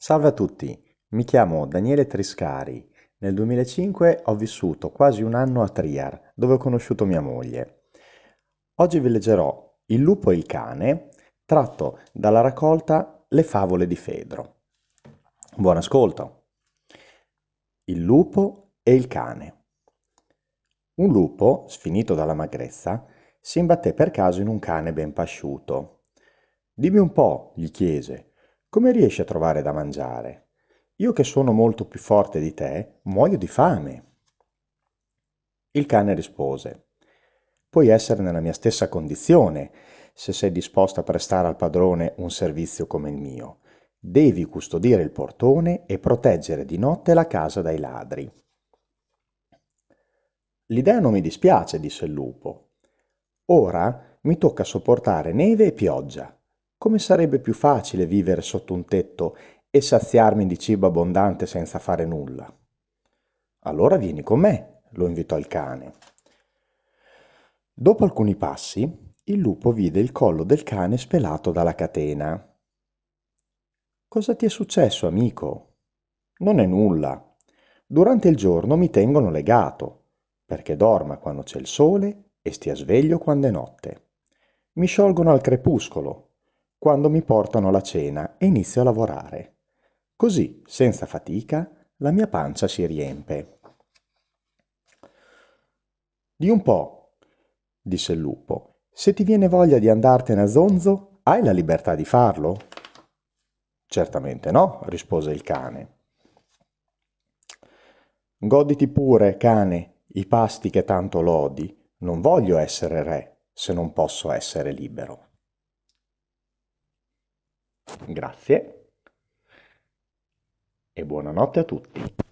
Salve a tutti, mi chiamo Daniele Triscari. Nel 2005 ho vissuto quasi un anno a Triar, dove ho conosciuto mia moglie. Oggi vi leggerò Il lupo e il cane, tratto dalla raccolta Le favole di Fedro. Buon ascolto. Il lupo e il cane. Un lupo, sfinito dalla magrezza, si imbatté per caso in un cane ben pasciuto. Dimmi un po', gli chiese, come riesci a trovare da mangiare? Io che sono molto più forte di te, muoio di fame. Il cane rispose, puoi essere nella mia stessa condizione se sei disposto a prestare al padrone un servizio come il mio. Devi custodire il portone e proteggere di notte la casa dai ladri. L'idea non mi dispiace, disse il lupo. Ora mi tocca sopportare neve e pioggia. Come sarebbe più facile vivere sotto un tetto e saziarmi di cibo abbondante senza fare nulla? Allora vieni con me, lo invitò il cane. Dopo alcuni passi, il lupo vide il collo del cane spelato dalla catena. Cosa ti è successo, amico? Non è nulla. Durante il giorno mi tengono legato, perché dorma quando c'è il sole e stia sveglio quando è notte. Mi sciolgono al crepuscolo, quando mi portano la cena e inizio a lavorare. Così, senza fatica, la mia pancia si riempie. Di un po', disse il lupo, se ti viene voglia di andartene a zonzo, hai la libertà di farlo? Certamente no, rispose il cane. Goditi pure, cane, i pasti che tanto lodi. Non voglio essere re se non posso essere libero. Grazie e buonanotte a tutti.